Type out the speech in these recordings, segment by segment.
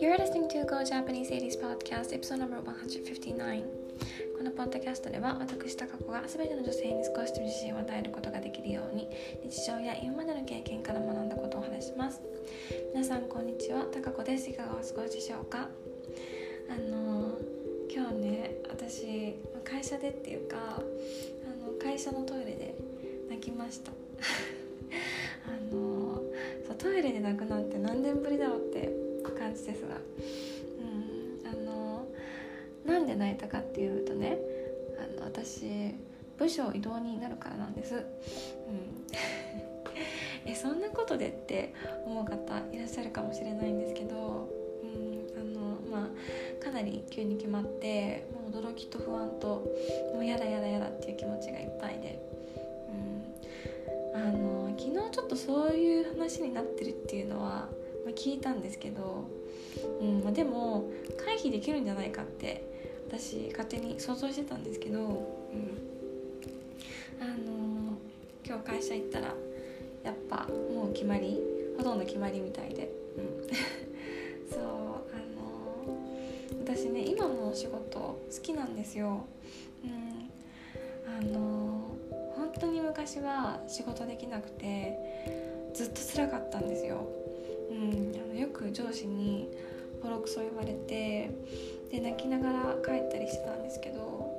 You're listening to Go Japanese 80s Podcast Episode number 159このポッドキャストでは私タカ子が全ての女性に少しでも自信を与えることができるように日常や今までの経験から学んだことをお話します。皆さんこんにちは。タカ子です。いかがお過ごしでしょうか？あの今日ね私会社でっていうかあの会社のトイレで泣きました。トイレで泣くなんて何年ぶりだろうって感じですが、うん、あのなんで泣いたかっていうとねあの私部署移動になるからなんです、うん、えそんなことでって思う方いらっしゃるかもしれないんですけど、うんあのまあ、かなり急に決まってもう驚きと不安ともうやだやだやだっていう気持ちがいっぱいそういう話になってるっていうのはま、聞いたんですけど、うんま、でも回避できるんじゃないかって私勝手に想像してたんですけど、うん、あのー、今日会社行ったらやっぱもう決まりほとんど決まりみたいで、うん、そうあのー、私ね今の仕事好きなんですよ、昔は仕事できなくてずっと辛かったんですようん、あのよく上司にボロクソ言われてで泣きながら帰ったりしてたんですけど、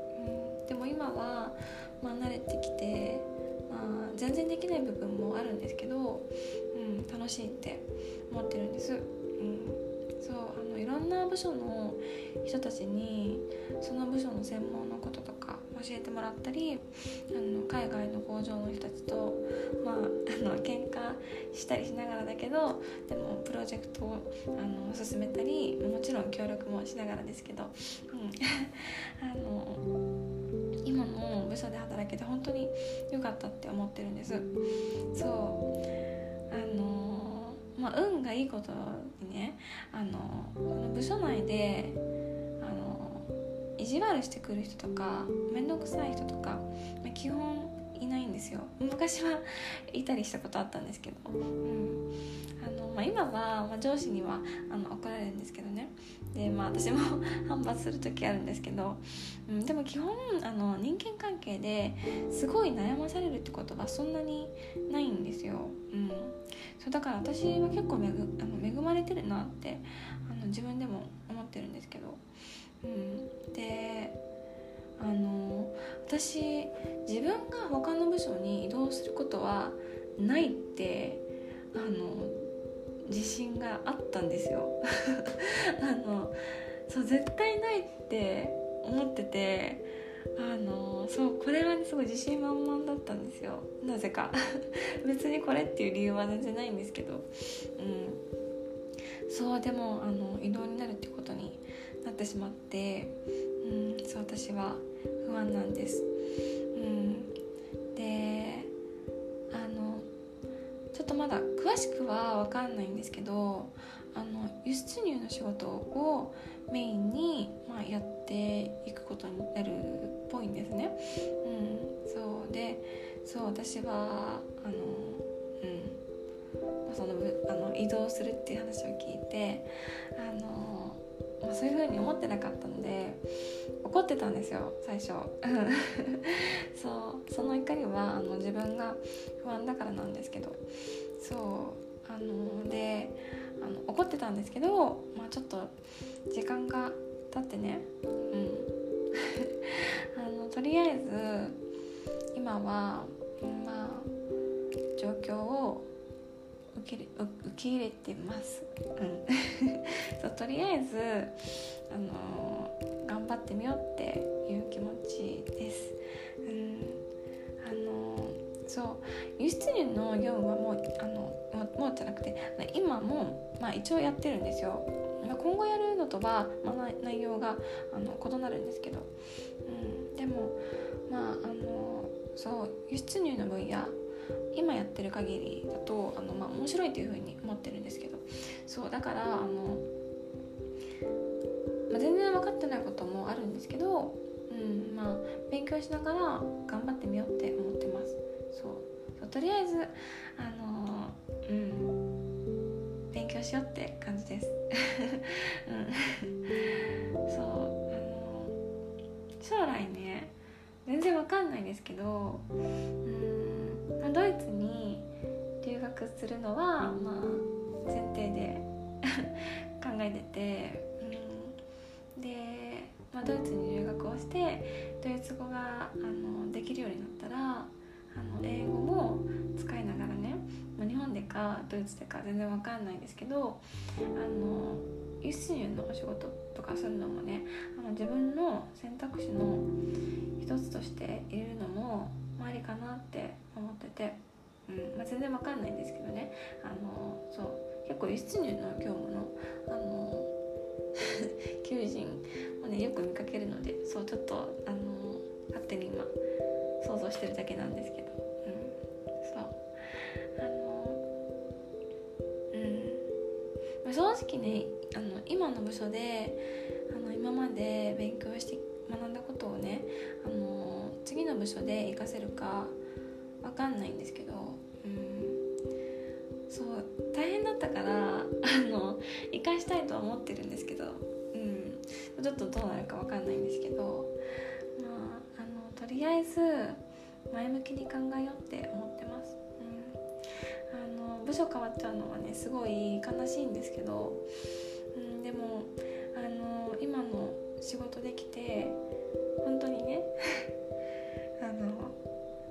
うん、でも今は、まあ、慣れてきて、まあ、全然できない部分もあるんですけど、うん、楽しいって思ってるんです。うんそうあのいろんな部署の人たちにその部署の専門のこととか教えてもらったりあの海外の工場の人たちとまああの喧嘩したりしながらだけどでもプロジェクトをあの進めたりもちろん協力もしながらですけど、うん、あの今の部署で働けて本当に良かったって思ってるんです。そう。あのまあ運がいいことにねあの部署内であの意地悪してくる人とか面倒くさい人とか、まあ、基本いないんですよ。昔は いたりしたことあったんですけど、うん。あのまあ、今は、まあ、上司にはあの怒られるんですけどね。で、まあ、私も 反発する時あるんですけど、うん、でも基本あの人間関係ですごい悩まされるってことはそんなにないんですよ、うん、そうだから私は結構恵あの恵まれてるなってあの自分でも思ってるんですけど。うん、であの私自分が他の部署に移動することはないってあの自信があったんですよ。あのそう絶対ないって思っててあのそうこれは、ね、すごい自信満々だったんですよ。なぜか。別にこれっていう理由は全然ないんですけど。うん。そうでもあの移動になるってことになってしまって。うんそう私は不安なんです。しくは分かんないんですけどあの輸出入の仕事をメインに、まあ、やっていくことになるっぽいんですね。うん、そう。でそう私はあの、うん、そのあの移動するっていう話を聞いてあのまあ、そういう風に思ってなかったので怒ってたんですよ最初。そう。その怒りはあの自分が不安だからなんですけど。そうあのであの怒ってたんですけど、まあ、ちょっと時間が経ってねうん。あのとりあえず今はまあ状況を受け受け入れてます、うん、そうとりあえず、あの、頑張ってみようっていう気持ちです、うん。あの、そう輸出入の業務はもうあのもうじゃなくて今も、まあ、一応やってるんですよ、まあ、今後やるのとは、まあ、内容があの異なるんですけど、うん、でもまああのそう輸出入の分野今やってる限りだとあの、まあ、面白いというふうに思ってるんですけど。そうだからあの、まあ、全然分かってないこともあるんですけど、うんまあ、勉強しながら頑張ってみようって思ってます。そう。とりあえずあの、しようって感じです、うん、そうあの将来ね全然わかんないんですけどうん、まあ、ドイツに留学するのはまあ前提で 考えてて、うん、で、まあ、ドイツに留学をしてドイツ語があのできるようになったらあの英語も使いながらね、まあ、日本でかドイツでか全然わかんないんですけどあの輸出入のお仕事とかするのもねあの自分の選択肢の一つとして入れるのもありかなって思ってて、うんまあ、全然わかんないんですけどね。あのそう結構輸出入の業務のあの 求人をねよく見かけるのでそうちょっとあの勝手に今想像してるだけなんですけど、直ねあの今の部署であの今まで勉強して学んだことをねあの次の部署で活かせるか分かんないんですけど、うん、そう大変だったからあの生かしたいとは思ってるんですけど、うん、ちょっとどうなるか分かんないんですけど、まあ、あのとりあえず前向きに考えようって思ってます。うん、あの部署変わっちゃうのはねすごい悲しいんですけど、うん、でもあの今の仕事できて本当にね あの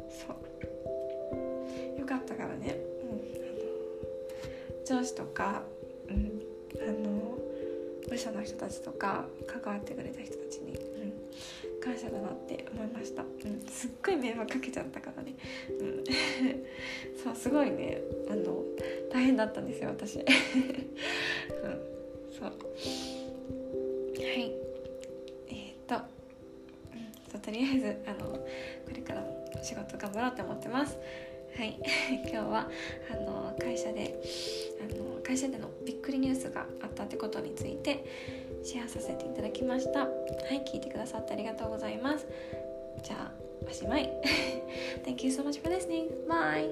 そうよかったからね、うん、あの上司とか、うん、あの部署の人たちとか関わってくれた人たち、感謝だなって思いました、うん、すっごい迷惑かけちゃったからね、うん、そうすごいね。あの大変だったんですよ私、うん、そう。はい。えっと。りあえずあのこれからも仕事頑張ろうと思ってます。はい。今日はあの会社であの会社でのびっくりニュースがあったってことについてシェアさせていただきました。はい聞いてくださってありがとうございます。じゃあおしまい。Thank you so much for listening. Bye.